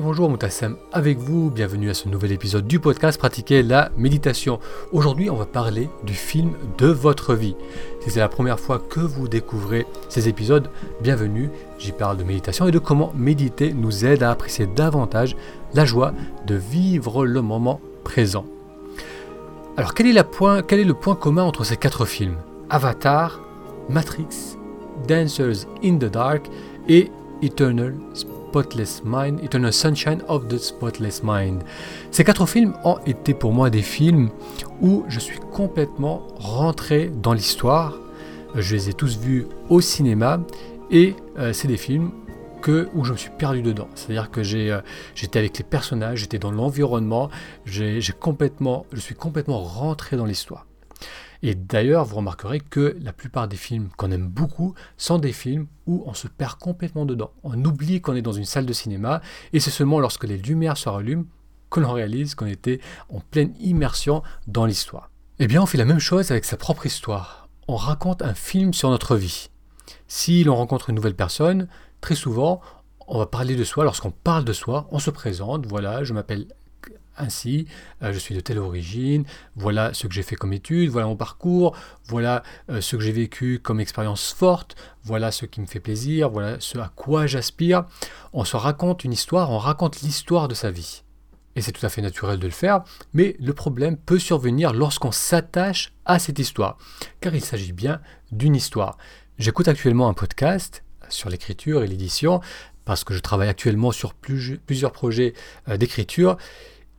Bonjour Moutassem, avec vous, bienvenue à ce nouvel épisode du podcast Pratiquer la méditation. Aujourd'hui on va parler du film de votre vie. Si c'est la première fois que vous découvrez ces épisodes, bienvenue, j'y parle de méditation et de comment méditer nous aide à apprécier davantage la joie de vivre le moment présent. Alors quel est, quel est le point commun entre ces quatre films? Avatar, Matrix, Dancers in the Dark et Eternal Spotless Mind, Eternal Sunshine of the Spotless Mind. Ces quatre films ont été pour moi des films où je suis complètement rentré dans l'histoire. Je les ai tous vus au cinéma et euh, c'est des films que, où je me suis perdu dedans. C'est-à-dire que euh, j'étais avec les personnages, j'étais dans l'environnement, j'ai, complètement, je suis complètement rentré dans l'histoire. Et d'ailleurs, vous remarquerez que la plupart des films qu'on aime beaucoup sont des films où on se perd complètement dedans. On oublie qu'on est dans une salle de cinéma et c'est seulement lorsque les lumières se rallument que l'on réalise qu'on était en pleine immersion dans l'histoire. Eh bien, on fait la même chose avec sa propre histoire. On raconte un film sur notre vie. Si l'on rencontre une nouvelle personne, très souvent, on va parler de soi. Lorsqu'on parle de soi, on se présente. Voilà, je m'appelle ainsi, euh, je suis de telle origine, voilà ce que j'ai fait comme étude, voilà mon parcours, voilà euh, ce que j'ai vécu comme expérience forte, voilà ce qui me fait plaisir, voilà ce à quoi j'aspire. On se raconte une histoire, on raconte l'histoire de sa vie. Et c'est tout à fait naturel de le faire, mais le problème peut survenir lorsqu'on s'attache à cette histoire, car il s'agit bien d'une histoire. J'écoute actuellement un podcast sur l'écriture et l'édition, parce que je travaille actuellement sur plusieurs projets euh, d'écriture,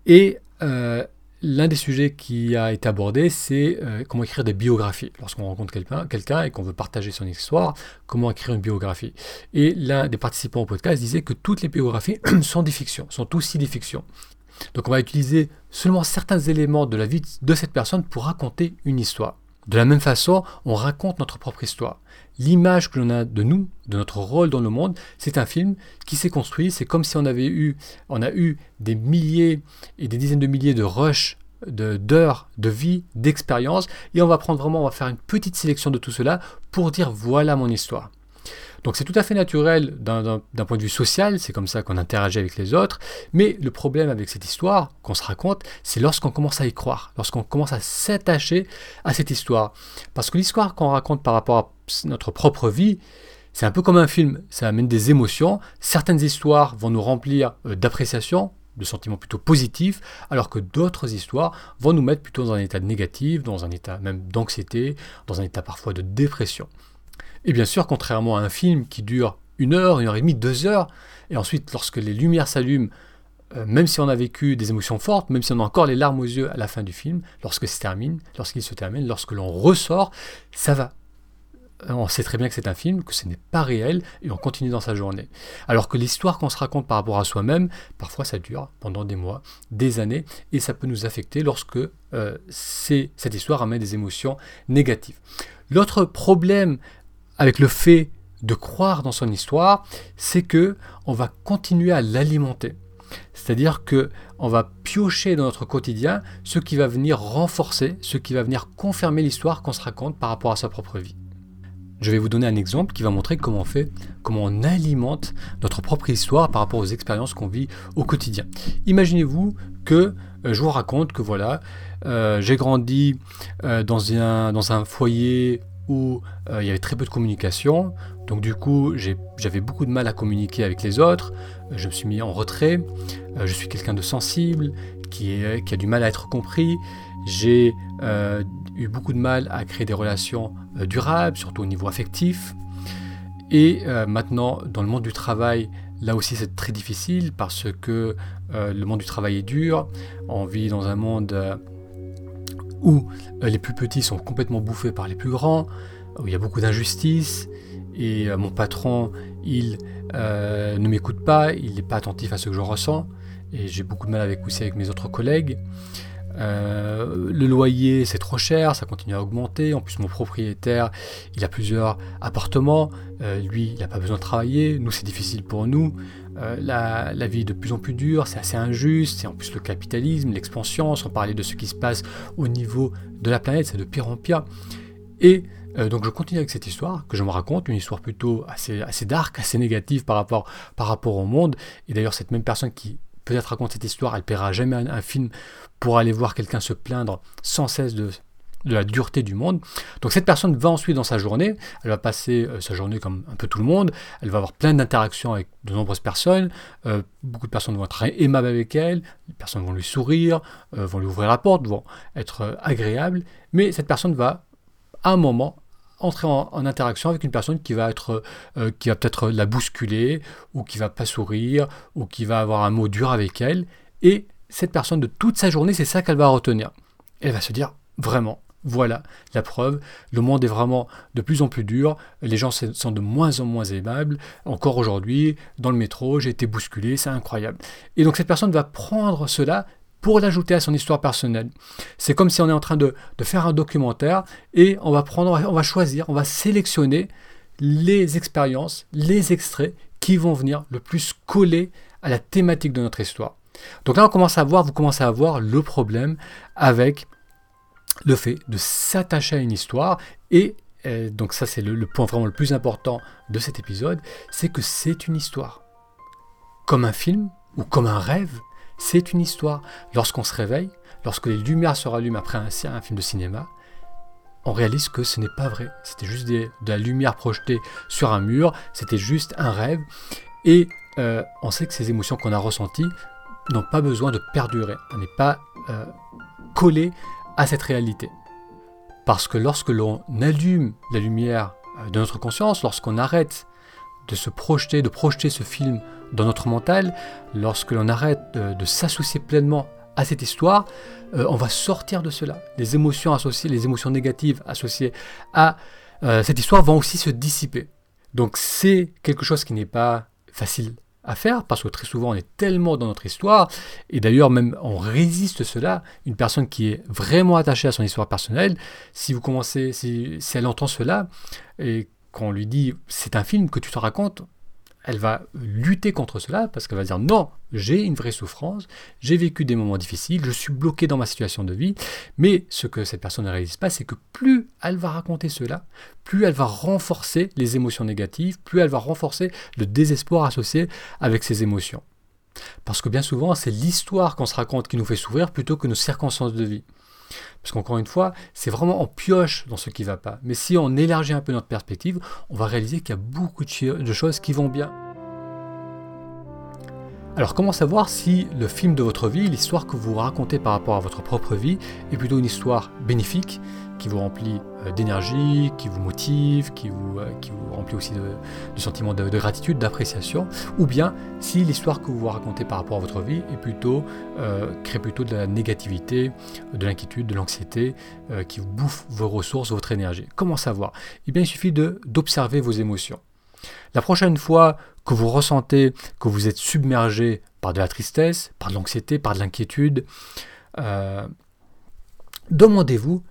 et euh, l'un des sujets qui a été abordé, c'est euh, comment écrire des biographies. Lorsqu'on rencontre quelqu'un et qu'on veut partager son histoire, comment écrire une biographie. Et l'un des participants au podcast disait que toutes les biographies sont des fictions, sont aussi des fictions. Donc on va utiliser seulement certains éléments de la vie de cette personne pour raconter une histoire. De la même façon, on raconte notre propre histoire. L'image que l'on a de nous, de notre rôle dans le monde, c'est un film qui s'est construit. C'est comme si on avait eu, on a eu des milliers et des dizaines de milliers de rushs d'heures de, vie, d'expérience, et on va prendre vraiment, on va faire une petite sélection de tout cela pour dire voilà mon histoire. Donc c'est tout à fait naturel d'un point de vue social, c'est comme ça qu'on interagit avec les autres, mais le problème avec cette histoire qu'on se raconte, c'est lorsqu'on commence à y croire, lorsqu'on commence à s'attacher à cette histoire. Parce que l'histoire qu'on raconte par rapport à notre propre vie, c'est un peu comme un film, ça amène des émotions, certaines histoires vont nous remplir euh, d'appréciation, de sentiments plutôt positifs, alors que d'autres histoires vont nous mettre plutôt dans un état négatif, dans un état même d'anxiété, dans un état parfois de dépression. Et bien sûr, contrairement à un film qui dure une heure, une heure et demie, deux heures, et ensuite lorsque les lumières s'allument, euh, même si on a vécu des émotions fortes, même si on a encore les larmes aux yeux à la fin du film, lorsque se termine, lorsqu'il se termine, lorsque l'on ressort, ça va. On sait très bien que c'est un film, que ce n'est pas réel, et on continue dans sa journée. Alors que l'histoire qu'on se raconte par rapport à soi-même, parfois ça dure pendant des mois, des années, et ça peut nous affecter lorsque euh, cette histoire amène des émotions négatives. L'autre problème avec le fait de croire dans son histoire, c'est que on va continuer à l'alimenter. C'est-à-dire que on va piocher dans notre quotidien ce qui va venir renforcer, ce qui va venir confirmer l'histoire qu'on se raconte par rapport à sa propre vie. Je vais vous donner un exemple qui va montrer comment on fait, comment on alimente notre propre histoire par rapport aux expériences qu'on vit au quotidien. Imaginez-vous que euh, je vous raconte que voilà, euh, j'ai grandi euh, dans, un, dans un foyer euh, il y avait très peu de communication. Donc du coup, j'avais beaucoup de mal à communiquer avec les autres. Je me suis mis en retrait. Euh, je suis quelqu'un de sensible, qui, a du mal à être compris. J'ai euh, eu beaucoup de mal à créer des relations durables, surtout au niveau affectif. Et maintenant, dans le monde du travail, là aussi c'est très difficile parce que le monde du travail est dur. On vit dans un monde où euh, les plus petits sont complètement bouffés par les plus grands, où il y a beaucoup d'injustice, et euh, mon patron, il euh, ne m'écoute pas, il n'est pas attentif à ce que je ressens, et j'ai beaucoup de mal avec aussi avec mes autres collègues. le loyer c'est trop cher, ça continue à augmenter. En plus mon propriétaire il a plusieurs appartements, lui il n'a pas besoin de travailler, nous c'est difficile pour nous. Euh, la, vie est de plus en plus dure, c'est assez injuste, c'est en plus le capitalisme, l'expansion, sans parler de ce qui se passe au niveau de la planète, c'est de pire en pire. Et euh, donc je continue avec cette histoire que je me raconte, une histoire plutôt assez, assez dark, assez négative par rapport, par rapport au monde. Et d'ailleurs, cette même personne qui peut-être raconte cette histoire, elle paiera jamais un film pour aller voir quelqu'un se plaindre sans cesse de, de la dureté du monde. Donc cette personne va ensuite dans sa journée, elle va passer euh, sa journée comme un peu tout le monde, elle va avoir plein d'interactions avec de nombreuses personnes, euh, beaucoup de personnes vont être aimables avec elle, les personnes vont lui sourire, euh, vont lui ouvrir la porte, vont être agréables, mais cette personne va à un moment entrer en, interaction avec une personne qui va être qui va peut-être la bousculer ou qui va pas sourire ou qui va avoir un mot dur avec elle. Et cette personne de toute sa journée c'est ça qu'elle va retenir. Elle va se dire vraiment voilà la preuve. Le monde est vraiment de plus en plus dur. Les gens sont de moins en moins aimables. Encore aujourd'hui, dans le métro, j'ai été bousculé, c'est incroyable. Et donc cette personne va prendre cela pour l'ajouter à son histoire personnelle. C'est comme si on est en train de, faire un documentaire et on va on va choisir, on va sélectionner les expériences, les extraits qui vont venir le plus coller à la thématique de notre histoire. Donc là, on commence à voir, vous commencez à voir le problème avec le fait de s'attacher à une histoire et euh, donc ça c'est le, point vraiment le plus important de cet épisode, c'est que c'est une histoire. Comme un film ou comme un rêve, c'est une histoire. Lorsqu'on se réveille, lorsque les lumières se rallument après un, film de cinéma, on réalise que ce n'est pas vrai. C'était juste de la lumière projetée sur un mur, c'était juste un rêve. Et euh, on sait que ces émotions qu'on a ressenties n'ont pas besoin de perdurer. On n'est pas euh, collé à cette réalité. Parce que lorsque l'on allume la lumière euh, de notre conscience, lorsqu'on arrête de se projeter, de projeter ce film dans notre mental, lorsque l'on arrête de, s'associer pleinement à cette histoire, euh, on va sortir de cela. Les émotions associées, les émotions négatives associées à euh, cette histoire vont aussi se dissiper. Donc c'est quelque chose qui n'est pas facile à faire, parce que très souvent on est tellement dans notre histoire, et d'ailleurs même on résiste cela, une personne qui est vraiment attachée à son histoire personnelle, si vous commencez, si, elle entend cela, et qu'on lui dit c'est un film que tu te racontes, elle va lutter contre cela parce qu'elle va dire non, j'ai une vraie souffrance, j'ai vécu des moments difficiles, je suis bloqué dans ma situation de vie, mais ce que cette personne ne réalise pas, c'est que plus elle va raconter cela, plus elle va renforcer les émotions négatives, plus elle va renforcer le désespoir associé avec ces émotions. Parce que bien souvent, c'est l'histoire qu'on se raconte qui nous fait souffrir plutôt que nos circonstances de vie. Parce qu'encore une fois, c'est vraiment en pioche dans ce qui ne va pas. Mais si on élargit un peu notre perspective, on va réaliser qu'il y a beaucoup de choses qui vont bien. Alors comment savoir si le film de votre vie, l'histoire que vous racontez par rapport à votre propre vie, est plutôt une histoire bénéfique, qui vous remplit euh, d'énergie, qui vous motive, qui vous, euh, qui vous remplit aussi de, sentiments de, gratitude, d'appréciation, ou bien si l'histoire que vous racontez par rapport à votre vie est plutôt, euh, crée plutôt de la négativité, de l'inquiétude, de l'anxiété, qui vous bouffe vos ressources, votre énergie. Comment savoir? Eh bien il suffit d'observer vos émotions. La prochaine fois que vous ressentez que vous êtes submergé par de la tristesse, par de l'anxiété, par de l'inquiétude, demandez-vous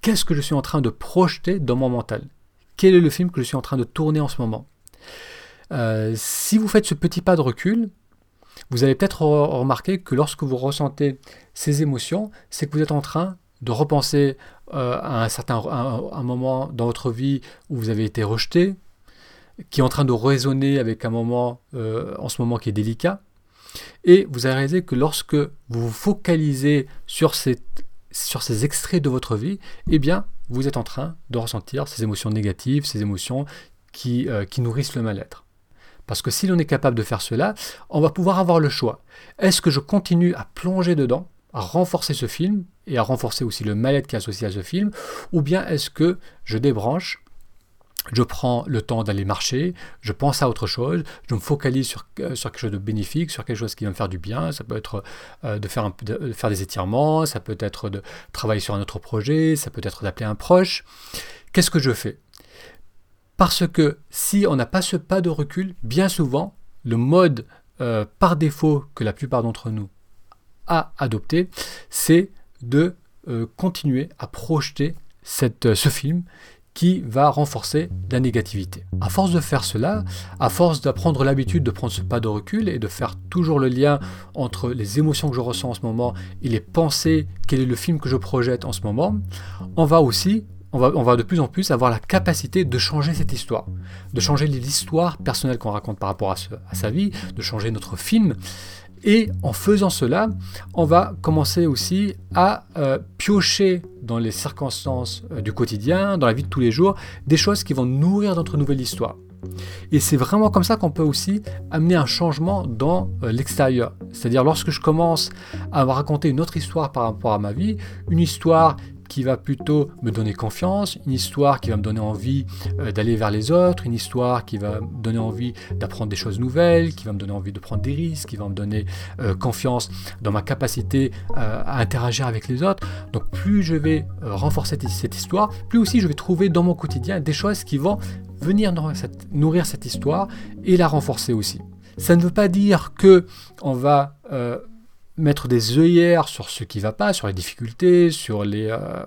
qu'est-ce que je suis en train de projeter dans mon mental? Quel est le film que je suis en train de tourner en ce moment? Euh, Si vous faites ce petit pas de recul, vous allez peut-être remarquer que lorsque vous ressentez ces émotions, c'est que vous êtes en train de repenser euh, à un certain un, moment dans votre vie où vous avez été rejeté, qui est en train de résonner avec un moment euh, en ce moment qui est délicat. Et vous allez réaliser que lorsque vous vous focalisez sur ces extraits de votre vie, eh bien, vous êtes en train de ressentir ces émotions négatives, ces émotions qui, euh, qui nourrissent le mal-être. Parce que si l'on est capable de faire cela, on va pouvoir avoir le choix. Est-ce que je continue à plonger dedans, à renforcer ce film et à renforcer aussi le mal-être qui est associé à ce film, ou bien est-ce que je débranche je prends le temps d'aller marcher, je pense à autre chose, je me focalise sur, euh, sur, quelque chose de bénéfique, sur quelque chose qui va me faire du bien. Ça peut être euh, de, faire un, faire des étirements, ça peut être de travailler sur un autre projet, ça peut être d'appeler un proche. Qu'est-ce que je fais? Parce que si on n'a pas ce pas de recul, bien souvent, le mode euh, par défaut que la plupart d'entre nous a adopté, c'est de continuer à projeter ce film qui va renforcer la négativité. À force de faire cela, à force d'apprendre l'habitude de prendre ce pas de recul et de faire toujours le lien entre les émotions que je ressens en ce moment et les pensées, quel est le film que je projette en ce moment, on va aussi on va, on va de plus en plus avoir la capacité de changer cette histoire, de changer l'histoire personnelle qu'on raconte par rapport à, à, sa vie, de changer notre film. Et en faisant cela, on va commencer aussi à euh, piocher dans les circonstances euh, du quotidien, dans la vie de tous les jours, des choses qui vont nourrir notre nouvelle histoire. Et c'est vraiment comme ça qu'on peut aussi amener un changement dans euh, l'extérieur. C'est-à-dire lorsque je commence à raconter une autre histoire par rapport à ma vie, une histoire qui va plutôt me donner confiance, une histoire qui va me donner envie euh, d'aller vers les autres, une histoire qui va me donner envie d'apprendre des choses nouvelles, qui va me donner envie de prendre des risques, qui va me donner euh, confiance dans ma capacité euh, à interagir avec les autres. Donc plus je vais renforcer cette histoire, plus aussi je vais trouver dans mon quotidien des choses qui vont venir nourrir cette, histoire et la renforcer aussi. Ça ne veut pas dire que on va mettre des œillères sur ce qui va pas, sur les difficultés, sur les, euh,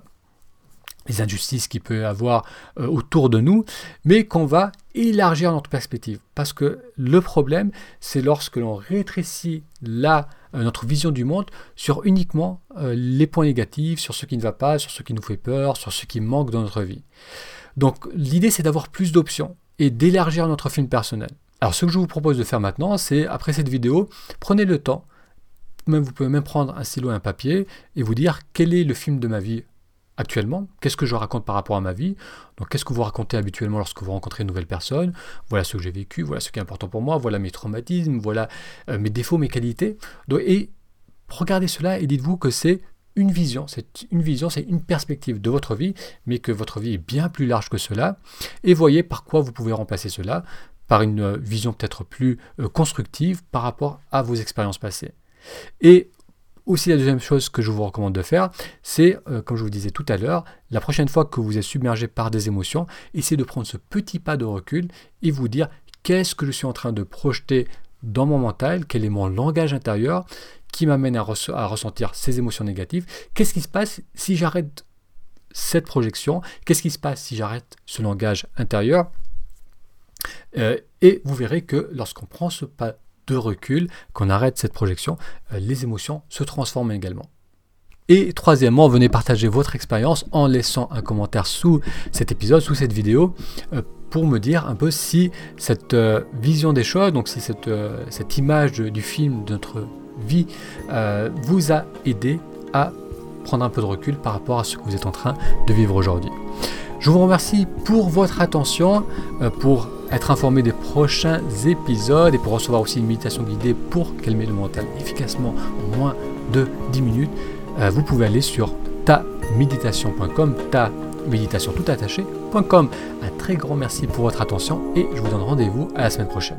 injustices qu'il peut y avoir euh, autour de nous, mais qu'on va élargir notre perspective. Parce que le problème, c'est lorsque l'on rétrécit la, euh, notre vision du monde sur uniquement les points négatifs, sur ce qui ne va pas, sur ce qui nous fait peur, sur ce qui manque dans notre vie. Donc l'idée, c'est d'avoir plus d'options et d'élargir notre film personnel. Alors ce que je vous propose de faire maintenant, c'est après cette vidéo, prenez le temps vous pouvez même prendre un stylo et un papier et vous dire quel est le film de ma vie actuellement, qu'est-ce que je raconte par rapport à ma vie, donc qu'est-ce que vous racontez habituellement lorsque vous rencontrez une nouvelle personne, voilà ce que j'ai vécu, voilà ce qui est important pour moi, voilà mes traumatismes, voilà euh, mes défauts, mes qualités. et regardez cela et dites-vous que c'est une vision, c'est une vision, c'est une perspective de votre vie, mais que votre vie est bien plus large que cela, et voyez par quoi vous pouvez remplacer cela, par une euh, vision peut-être plus euh, constructive par rapport à vos expériences passées. Et aussi la deuxième chose que je vous recommande de faire, c'est, euh, comme je vous disais tout à l'heure, la prochaine fois que vous êtes submergé par des émotions, essayez de prendre ce petit pas de recul et vous dire qu'est-ce que je suis en train de projeter dans mon mental, quel est mon langage intérieur qui m'amène à, ressentir ces émotions négatives, qu'est-ce qui se passe si j'arrête cette projection, qu'est-ce qui se passe si j'arrête ce langage intérieur, euh, et vous verrez que lorsqu'on prend ce pas de recul, qu'on arrête cette projection, euh, les émotions se transforment également. Et troisièmement, venez partager votre expérience en laissant un commentaire sous cet épisode, sous cette vidéo, euh, pour me dire un peu si cette euh, vision des choses, donc si cette, cette image du film de notre vie vous a aidé à prendre un peu de recul par rapport à ce que vous êtes en train de vivre aujourd'hui. Je vous remercie pour votre attention, pour être informé des prochains épisodes et pour recevoir aussi une méditation guidée pour calmer le mental efficacement en moins de 10 minutes, euh, vous pouvez aller sur taméditation.com, ta méditation tout attaché.com. Un très grand merci pour votre attention et je vous donne rendez-vous à la semaine prochaine.